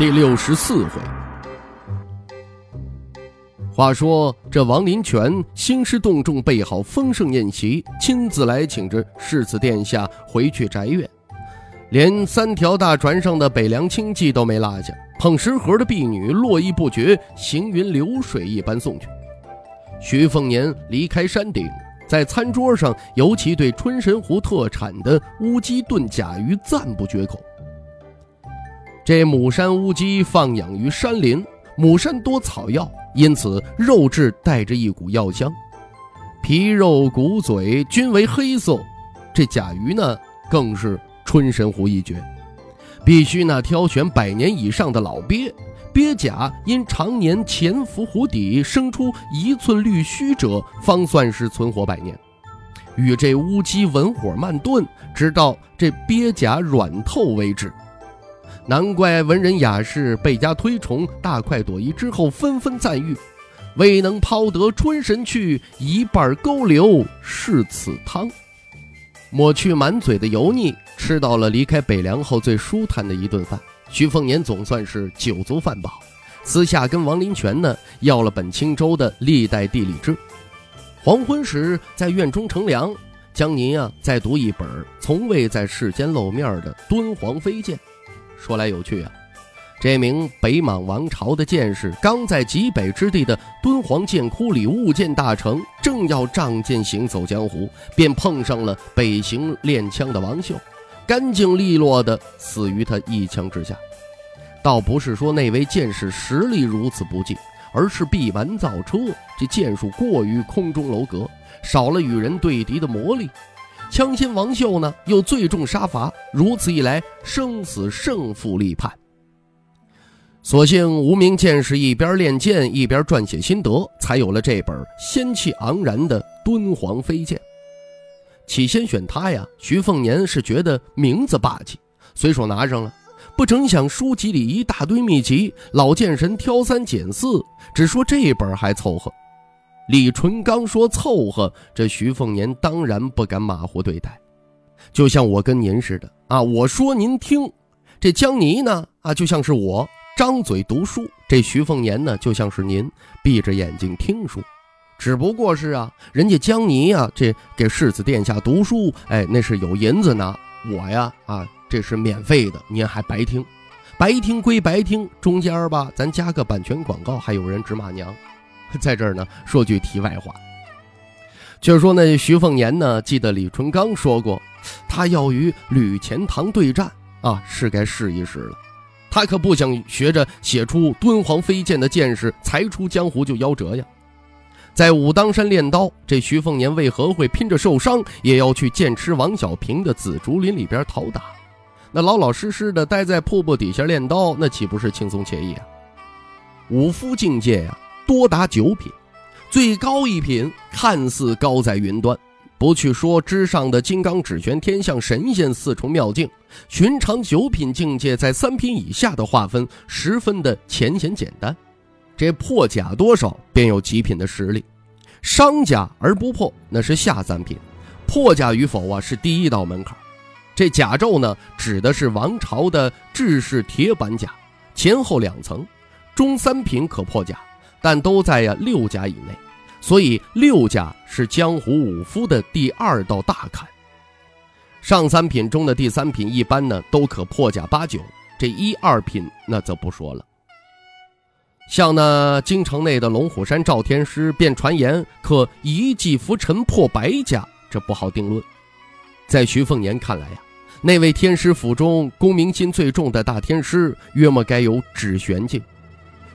第六十四回。话说这王林泉兴师动众，备好丰盛宴席，亲自来请着世子殿下回去宅院，连三条大船上的北凉亲戚都没落下，捧食盒的婢女络绎不绝，行云流水一般送去。徐凤年离开山顶。在餐桌上，尤其对春神湖特产的乌鸡炖甲鱼赞不绝口。这母山乌鸡放养于山林，母山多草药，因此肉质带着一股药香，皮肉骨嘴均为黑色。这甲鱼呢，更是春神湖一绝，必须那挑选百年以上的老鳖。鳖甲因常年潜伏湖底，生出一寸绿须者，方算是存活百年。与这乌鸡文火慢炖，直到这鳖甲软透为止。难怪文人雅士倍加推崇，大快朵颐之后，纷纷赞誉：“未能抛得春神去，一半勾留是此汤。”抹去满嘴的油腻，吃到了离开北凉后最舒坦的一顿饭。徐凤年总算是酒足饭饱，私下跟王林泉呢要了本青州的历代地理志。黄昏时在院中乘凉，江泥啊在读一本从未在世间露面的《敦煌飞剑》。说来有趣啊，这名北莽王朝的剑士刚在极北之地的敦煌剑窟里物剑大成，正要仗剑行走江湖，便碰上了北行练枪的王秀。干净利落的死于他一枪之下，倒不是说那位剑士实力如此不济，而是闭门造车，这剑术过于空中楼阁，少了与人对敌的魔力。枪仙王秀呢，又最重杀伐，如此一来，生死胜负立判。所幸无名剑士一边练剑一边撰写心得，才有了这本仙气盎然的《敦煌飞剑》。起先选他呀，徐凤年是觉得名字霸气，随手拿上了。不成想书籍里一大堆秘籍，老剑神挑三拣四，只说这本还凑合。李纯刚说凑合，这徐凤年当然不敢马虎对待。就像我跟您似的啊，我说您听。这江泥呢啊，就像是我张嘴读书；这徐凤年呢，就像是您闭着眼睛听书。只不过是啊，人家江泥啊，这给世子殿下读书，哎，那是有银子呢。我呀，啊，这是免费的，您还白听，白听归白听，中间吧，咱加个版权广告，还有人直骂娘。在这儿呢，说句题外话，就是说那徐凤年呢，记得李淳刚说过，他要与吕钱塘对战啊，是该试一试了。他可不想学着写出敦煌飞剑的剑士，才出江湖就夭折呀。在武当山练刀，这徐凤年为何会拼着受伤也要去剑痴王小平的紫竹林里边讨打？那老老实实的待在瀑布底下练刀，那岂不是轻松惬意啊？武夫境界呀，多达九品，最高一品看似高在云端，不去说之上的金刚指拳、天象神仙四重妙境，寻常九品境界在三品以下的划分十分的浅显简单。这破甲多少便有极品的实力，伤甲而不破那是下三品，破甲与否啊是第一道门槛。这甲胄呢指的是王朝的制式铁板甲，前后两层，中三品可破甲，但都在呀六甲以内，所以六甲是江湖武夫的第二道大坎。上三品中的第三品一般呢都可破甲八九，这一二品那则不说了。像那京城内的龙虎山赵天师，便传言可一骑拂尘破百甲，这不好定论。在徐凤年看来呀，那位天师府中功名心最重的大天师，约莫该有指玄境。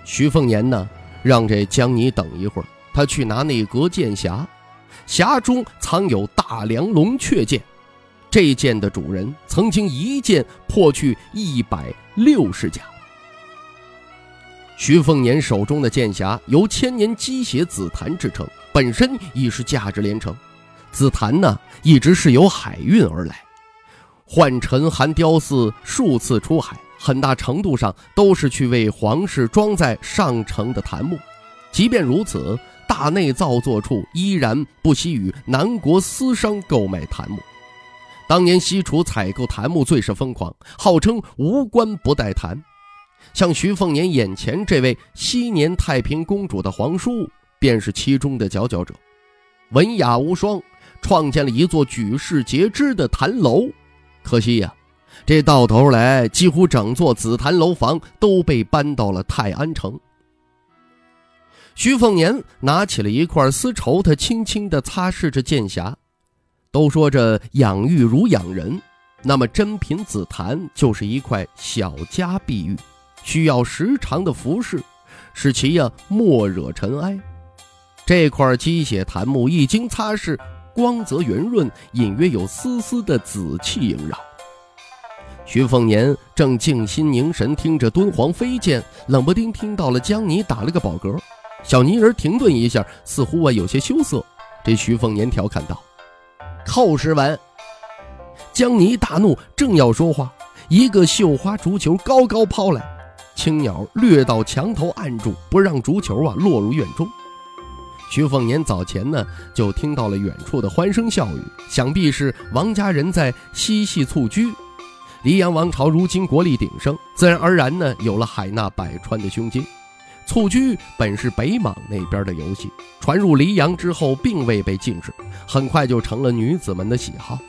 徐凤年呢，让这江泥等一会儿，他去拿那格剑匣，匣中藏有大梁龙雀剑，这剑的主人曾经一剑破去一百六十甲。徐凤年手中的剑匣由千年积血紫檀制成，本身已是价值连城。紫檀呢，一直是由海运而来。幻尘寒雕寺数次出海，很大程度上都是去为皇室装载上乘的檀木。即便如此，大内造作处依然不惜与南国私商购买檀木。当年西楚采购檀木最是疯狂，号称无官不带檀。像徐凤年眼前这位昔年太平公主的皇叔，便是其中的佼佼者，文雅无双，创建了一座举世皆知的檀楼。可惜呀，这到头来几乎整座紫檀楼房都被搬到了泰安城。徐凤年拿起了一块丝绸，他轻轻地擦拭着剑匣。都说这养玉如养人，那么珍品紫檀就是一块小家碧玉，需要时常的服侍，使其呀莫惹尘埃。这块鸡血檀木一经擦拭。光泽圆润，隐约有丝丝的紫气萦绕。徐凤年正静心凝神听着敦煌飞剑，冷不丁听到了江泥打了个饱嗝。小泥人停顿一下，似乎啊有些羞涩。这徐凤年调侃道：“寇时文。”江泥大怒，正要说话，一个绣花竹球高高抛来，青鸟掠到墙头按住，不让竹球啊落入院中。徐凤年早前呢就听到了远处的欢声笑语，想必是王家人在嬉戏蹴鞠。黎阳王朝如今国力鼎盛，自然而然呢有了海纳百川的胸襟。蹴鞠本是北莽那边的游戏，传入黎阳之后并未被禁止，很快就成了女子们的喜好。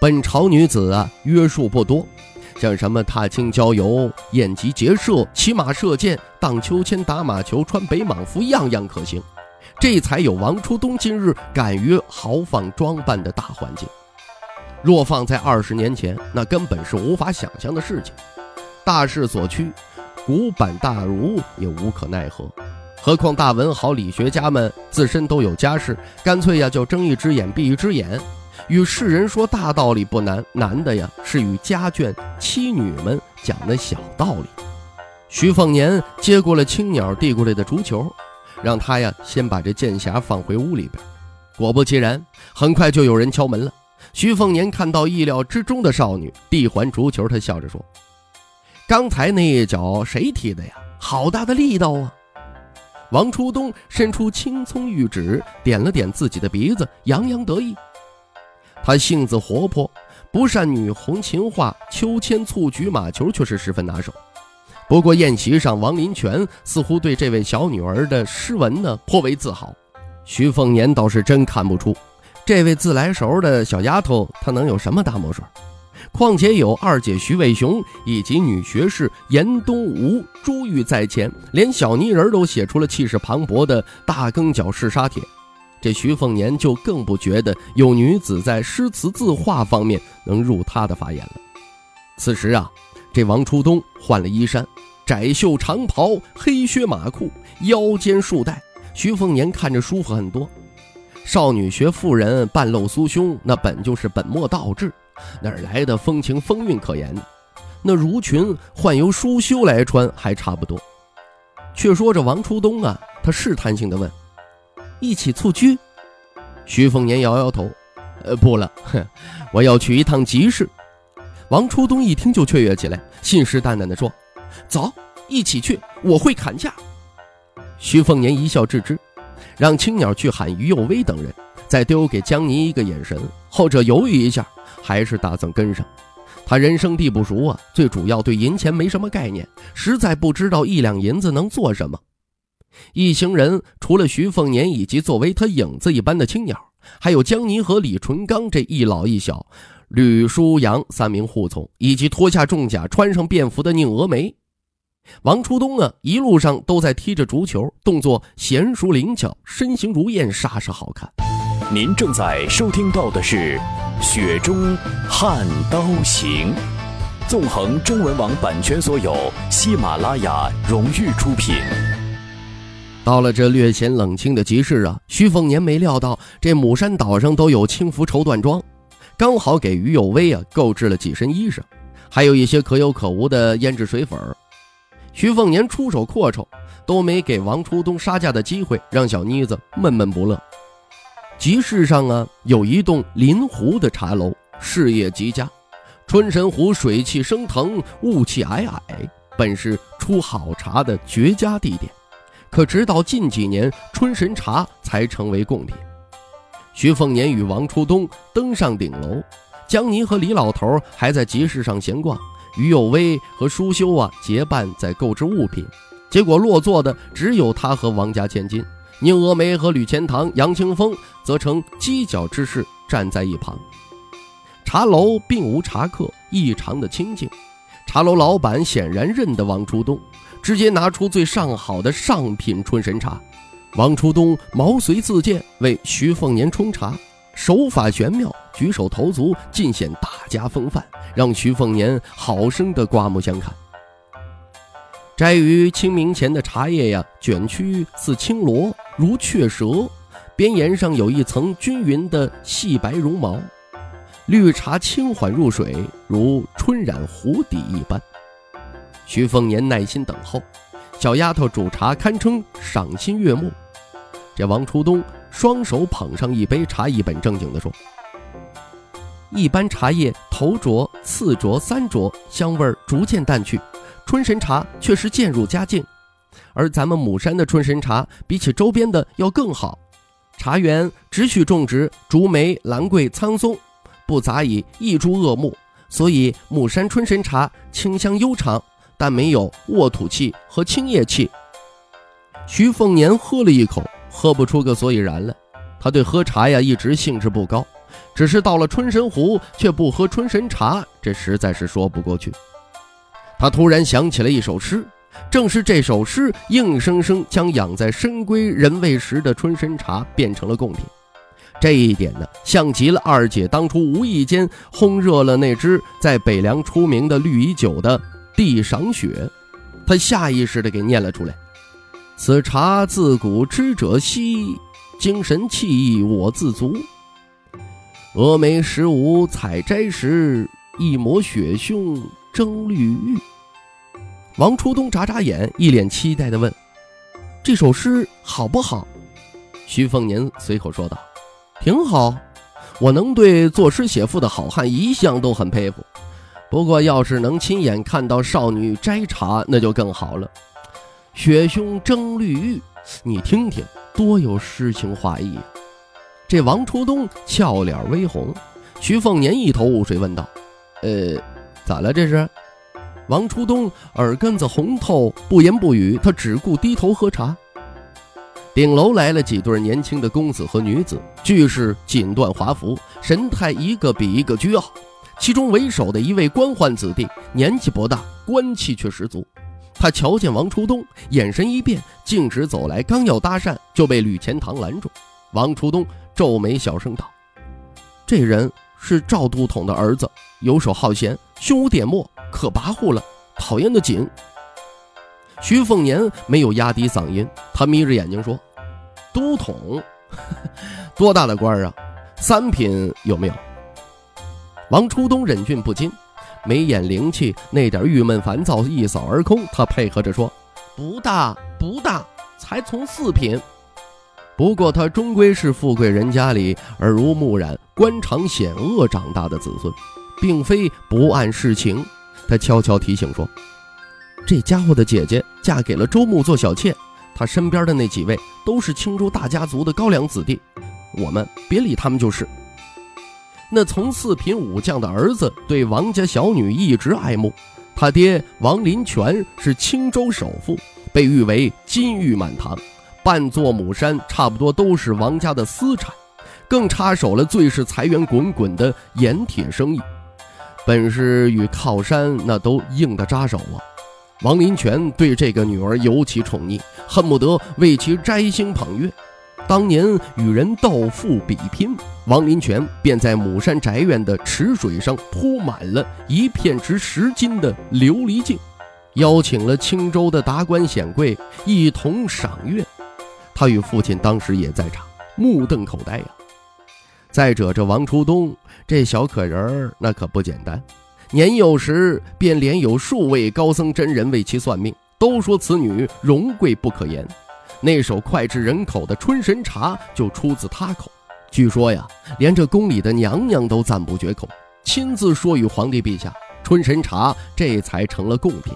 本朝女子啊约束不多，像什么踏青郊游、宴集结社、骑马射箭、荡秋千、打马球、穿北莽服，样样可行。这才有王初冬今日敢于豪放装扮的大环境。若放在二十年前，那根本是无法想象的事情。大势所趋，古板大儒也无可奈何。何况大文豪、理学家们自身都有家室，干脆呀就睁一只眼闭一只眼。与世人说大道理不难，难的呀是与家眷妻女们讲那小道理。徐凤年接过了青鸟递过来的竹球。让他呀，先把这剑匣放回屋里边。果不其然，很快就有人敲门了。徐凤年看到意料之中的少女，递还竹球，他笑着说：“刚才那一脚谁踢的呀？好大的力道啊！”王初冬伸出青葱玉指，点了点自己的鼻子，洋洋得意。他性子活泼，不善女红琴画，秋千、蹴鞠、马球却是十分拿手。不过宴席上，王林泉似乎对这位小女儿的诗文呢颇为自豪。徐凤年倒是真看不出，这位自来熟的小丫头她能有什么大墨水？况且有二姐徐伟雄以及女学士严东吴、朱玉在前，连小泥人都写出了气势磅礴的大更角试杀帖。这徐凤年就更不觉得有女子在诗词字画方面能入他的法眼了。此时啊。这王初冬换了衣衫，窄袖长袍，黑靴马裤，腰间束带。徐凤年看着舒服很多。少女学妇人半露酥胸，那本就是本末倒置，哪来的风情风韵可言？那襦裙换由舒修来穿还差不多。却说这王初冬啊，他试探性的问：“一起蹴鞠？”徐凤年摇摇头：“呃，不了，哼，我要去一趟集市。”王初冬一听就雀跃起来，信誓旦旦地说：“走，一起去，我会砍价。”徐凤年一笑置之，让青鸟去喊于右威等人，再丢给江泥一个眼神。后者犹豫一下，还是打算跟上。他人生地不熟啊，最主要对银钱没什么概念，实在不知道一两银子能做什么。一行人除了徐凤年以及作为他影子一般的青鸟，还有江泥和李淳刚这一老一小。吕书阳三名护从，以及脱下重甲、穿上便服的宁峨眉、王初冬啊，一路上都在踢着足球，动作娴熟灵巧，身形如燕，煞是好看。您正在收听到的是《雪中悍刀行》，纵横中文网版权所有，喜马拉雅荣誉出品。到了这略显冷清的集市啊，徐凤年没料到这母山岛上都有轻浮绸缎庄。刚好给于有威啊购置了几身衣裳，还有一些可有可无的胭脂水粉徐凤年出手阔绰，都没给王初东杀价的机会，让小妮子闷闷不乐。集市上啊，有一栋临湖的茶楼，事业极佳。春神湖水气升腾，雾气霭霭，本是出好茶的绝佳地点。可直到近几年，春神茶才成为贡品。徐凤年与王初东登上顶楼，江泥和李老头还在集市上闲逛，于有威和舒修啊结伴在购置物品。结果落座的只有他和王家千金，宁峨眉和吕钱塘、杨清风则成犄角之势站在一旁。茶楼并无茶客，异常的清静。茶楼老板显然认得王初东，直接拿出最上好的上品春神茶。王初东毛遂自荐为徐凤年冲茶，手法玄妙，举手投足尽显大家风范，让徐凤年好生的刮目相看。摘于清明前的茶叶呀，卷曲似青螺，如雀舌，边沿上有一层均匀的细白绒毛。绿茶轻缓入水，如春染湖底一般。徐凤年耐心等候，小丫头煮茶堪称赏心悦目。这王初东双手捧上一杯茶，一本正经地说：“一般茶叶头浊、次浊、三浊，香味逐渐淡去；春神茶却是渐入佳境。而咱们母山的春神茶，比起周边的要更好。茶园只许种植竹梅、兰桂、苍松。”不杂以一株恶木，所以母山春神茶清香悠长，但没有沃土气和青叶气。徐凤年喝了一口，喝不出个所以然来。他对喝茶呀一直兴致不高，只是到了春神湖却不喝春神茶，这实在是说不过去。他突然想起了一首诗，正是这首诗硬生生将养在深闺人未识的春神茶变成了贡品。这一点呢，像极了二姐当初无意间烘热了那只在北凉出名的绿蚁酒的地赏雪，她下意识地给念了出来：“此茶自古知者稀，精神气意我自足。峨眉十五采摘时，一抹雪胸争绿玉。”王初东眨眨眼，一脸期待地问：“这首诗好不好？”徐凤年随口说道。挺好，我能对作诗写赋的好汉一向都很佩服。不过，要是能亲眼看到少女摘茶，那就更好了。雪胸争绿玉，你听听，多有诗情画意啊！这王初东俏脸微红，徐凤年一头雾水问道：“呃，咋了这是？”王初东耳根子红透，不言不语，他只顾低头喝茶。顶楼来了几对年轻的公子和女子，俱是锦缎华服，神态一个比一个倨傲。其中为首的一位官宦子弟，年纪不大，官气却十足。他瞧见王初东，眼神一变，径直走来，刚要搭讪，就被吕钱塘拦住。王初东皱眉，小声道：“这人是赵都统的儿子，游手好闲，胸无点墨，可跋扈了，讨厌的紧。”徐凤年没有压低嗓音，他眯着眼睛说：“都统，多大的官啊？三品有没有？”王初东忍俊不禁，眉眼灵气，那点郁闷烦躁一扫而空。他配合着说：“不大，不大，才从四品。不过他终归是富贵人家里耳濡目染、官场险恶长大的子孙，并非不谙世情。”他悄悄提醒说。这家伙的姐姐嫁给了周穆做小妾，他身边的那几位都是青州大家族的高粱子弟，我们别理他们就是。那从四品武将的儿子对王家小女一直爱慕，他爹王林权是青州首富，被誉为金玉满堂，半座母山差不多都是王家的私产，更插手了最是财源滚滚的盐铁生意，本是与靠山那都硬得扎手啊。王林权对这个女儿尤其宠溺，恨不得为其摘星捧月。当年与人斗富比拼，王林泉便在母山宅院的池水上铺满了一片值十金的琉璃镜，邀请了青州的达官显贵一同赏月。他与父亲当时也在场，目瞪口呆呀。再者，这王初东这小可人儿，那可不简单。年幼时便连有数位高僧真人为其算命，都说此女荣贵不可言。那首脍炙人口的《春神茶》就出自他口。据说呀，连这宫里的娘娘都赞不绝口，亲自说与皇帝陛下，春神茶这才成了贡品。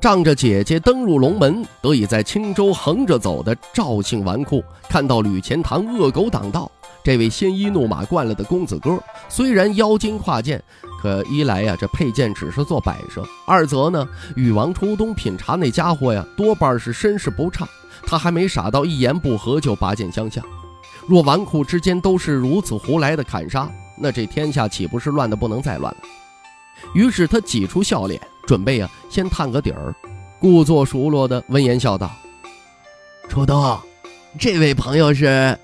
仗着姐姐登入龙门，得以在青州横着走的赵姓纨绔，看到吕钱塘恶狗挡道，这位鲜衣怒马惯了的公子哥，虽然腰襟挎剑，可一来呀，这佩剑只是做摆设；二则呢，与王初东品茶那家伙呀，多半是身世不差，他还没傻到一言不合就拔剑相向。若纨绔之间都是如此胡来的砍杀，那这天下岂不是乱的不能再乱了？于是他挤出笑脸。准备啊，先探个底儿。故作熟络的温言笑道：“初冬，这位朋友是……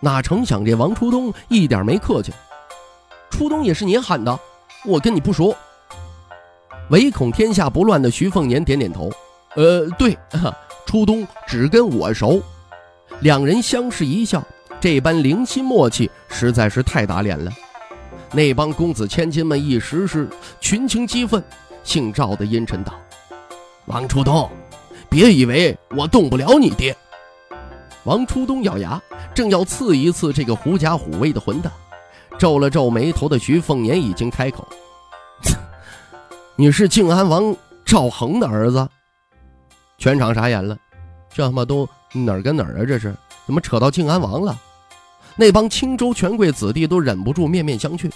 哪成想这王初冬一点没客气。初冬也是您喊的，我跟你不熟。唯恐天下不乱的徐凤年点点头。呃，对，初冬只跟我熟。两人相视一笑，这般灵犀默契实在是太打脸了。那帮公子千金们一时是群情激愤。”姓赵的阴沉道：“王初东，别以为我动不了你爹。”王初东咬牙，正要刺一刺这个狐假虎威的混蛋，皱了皱眉头的徐凤年已经开口：“ 你是靖安王赵恒的儿子？”全场傻眼了，这他妈都哪儿跟哪儿啊？这是怎么扯到靖安王了？那帮青州权贵子弟都忍不住面面相觑。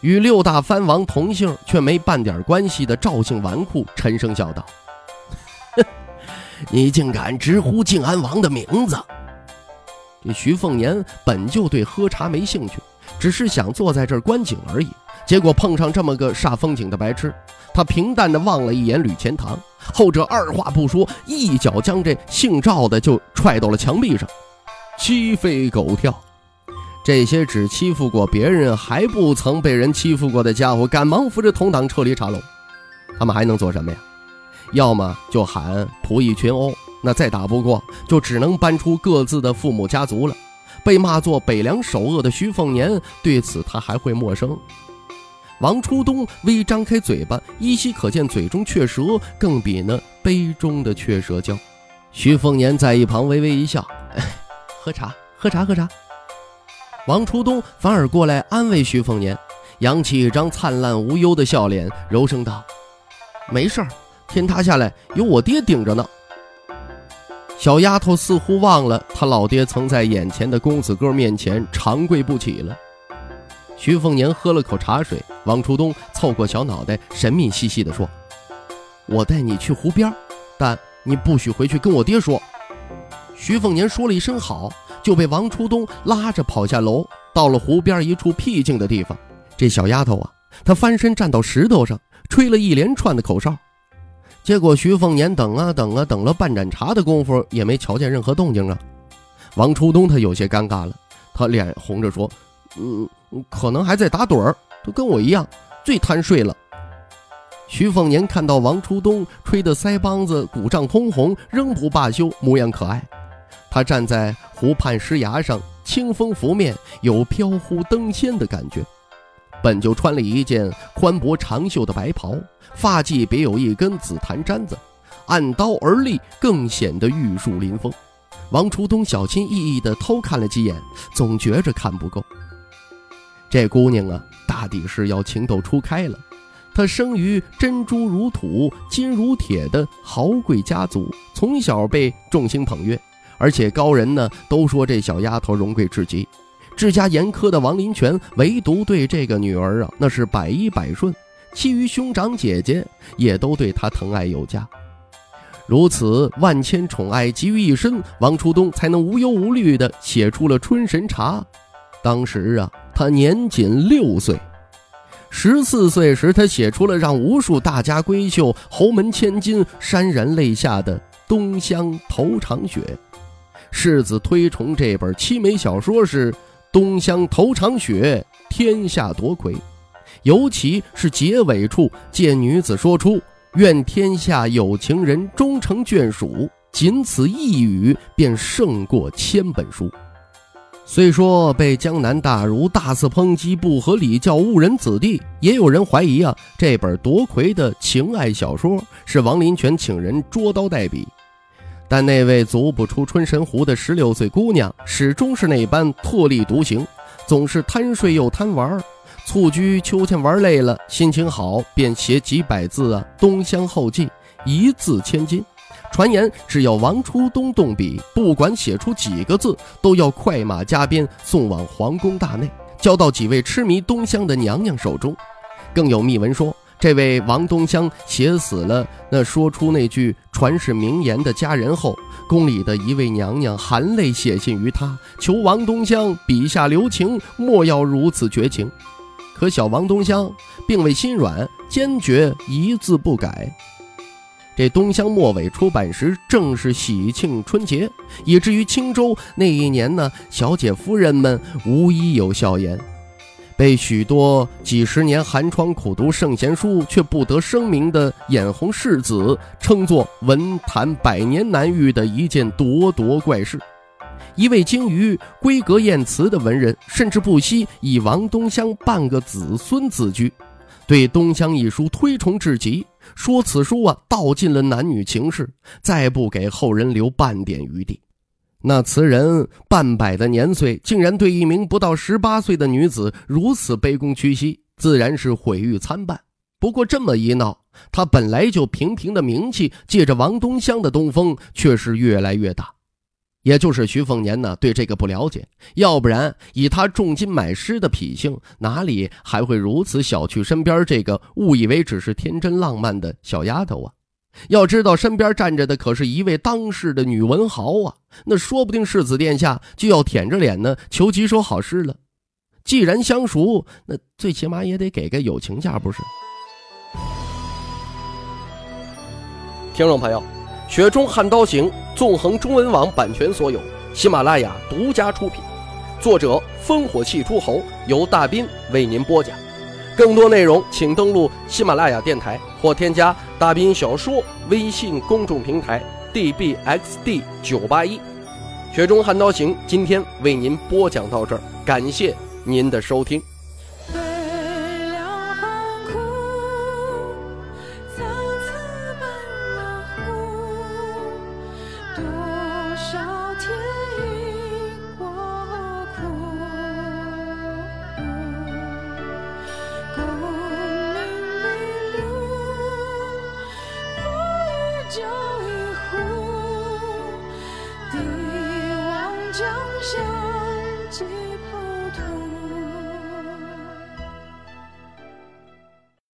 与六大藩王同姓却没半点关系的赵姓纨绔沉声笑道：“你竟敢直呼靖安王的名字！”这徐凤年本就对喝茶没兴趣，只是想坐在这儿观景而已。结果碰上这么个煞风景的白痴，他平淡的望了一眼吕钱塘，后者二话不说，一脚将这姓赵的就踹到了墙壁上，鸡飞狗跳。这些只欺负过别人还不曾被人欺负过的家伙，赶忙扶着同党撤离茶楼。他们还能做什么呀？要么就喊仆役群殴，那再打不过，就只能搬出各自的父母家族了。被骂作北凉首恶的徐凤年，对此他还会陌生？王初东微张开嘴巴，依稀可见嘴中雀舌，更比那杯中的雀舌娇。徐凤年在一旁微微一笑：“ 喝茶，喝茶，喝茶。”王初东反而过来安慰徐凤年，扬起一张灿烂无忧的笑脸，柔声道：“没事儿，天塌下来有我爹顶着呢。”小丫头似乎忘了她老爹曾在眼前的公子哥面前长跪不起了。徐凤年喝了口茶水，王初东凑过小脑袋，神秘兮兮地说：“我带你去湖边，但你不许回去跟我爹说。”徐凤年说了一声好。就被王初东拉着跑下楼，到了湖边一处僻静的地方。这小丫头啊，她翻身站到石头上，吹了一连串的口哨。结果徐凤年等啊等啊，等了半盏茶的功夫，也没瞧见任何动静啊。王初东他有些尴尬了，他脸红着说：“嗯，可能还在打盹儿，都跟我一样，最贪睡了。”徐凤年看到王初东吹得腮帮子鼓胀通红，仍不罢休，模样可爱。他站在湖畔石崖上，清风拂面，有飘忽登仙的感觉。本就穿了一件宽薄长袖的白袍，发髻别有一根紫檀簪子，按刀而立，更显得玉树临风。王初东小心翼翼地偷看了几眼，总觉着看不够。这姑娘啊，大抵是要情窦初开了。她生于珍珠如土、金如铁的豪贵家族，从小被众星捧月。而且高人呢都说这小丫头荣贵至极，治家严苛的王林泉唯独对这个女儿啊那是百依百顺，其余兄长姐姐也都对她疼爱有加。如此万千宠爱集于一身，王初东才能无忧无虑地写出了《春神茶》。当时啊，他年仅六岁，十四岁时他写出了让无数大家闺秀、侯门千金潸然泪下的《东乡头场雪》。世子推崇这本凄美小说是《东乡头场雪》，天下夺魁。尤其是结尾处，见女子说出“愿天下有情人终成眷属”，仅此一语便胜过千本书。虽说被江南大儒大肆抨击不合礼教误人子弟，也有人怀疑啊，这本夺魁的情爱小说是王林泉请人捉刀代笔。但那位足不出春神湖的十六岁姑娘，始终是那般特立独行，总是贪睡又贪玩。蹴鞠秋千玩累了，心情好便写几百字啊，东乡后记，一字千金。传言，只要王初东动笔，不管写出几个字，都要快马加鞭送往皇宫大内，交到几位痴迷东乡的娘娘手中。更有密闻说，这位王东乡写死了那说出那句传世名言的佳人后，宫里的一位娘娘含泪写信于他，求王东乡笔下留情，莫要如此绝情。可小王东乡并未心软，坚决一字不改。这东乡末尾出版时，正是喜庆春节，以至于青州那一年呢，小姐夫人们无一有笑颜，被许多几十年寒窗苦读圣贤书却不得声名的眼红世子，称作文坛百年难遇的一件咄咄怪事。一位精于闺阁艳词的文人，甚至不惜以王东乡半个子孙自居，对东乡一书推崇至极。说此书啊，道尽了男女情事，再不给后人留半点余地。那词人半百的年岁，竟然对一名不到十八岁的女子如此卑躬屈膝，自然是毁誉参半。不过这么一闹，他本来就平平的名气，借着王东乡的东风，却是越来越大。也就是徐凤年呢，对这个不了解，要不然以他重金买诗的脾性，哪里还会如此小觑身边这个误以为只是天真浪漫的小丫头啊？要知道身边站着的可是一位当世的女文豪啊，那说不定世子殿下就要舔着脸呢求几首好诗了。既然相熟，那最起码也得给个友情价，不是？听众朋友。《雪中悍刀行》纵横中文网版权所有，喜马拉雅独家出品，作者烽火戏诸侯，由大斌为您播讲。更多内容请登录喜马拉雅电台或添加大兵小说微信公众平台 dbxd 九八一。《雪中悍刀行》今天为您播讲到这儿，感谢您的收听。